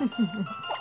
Ha ha ha.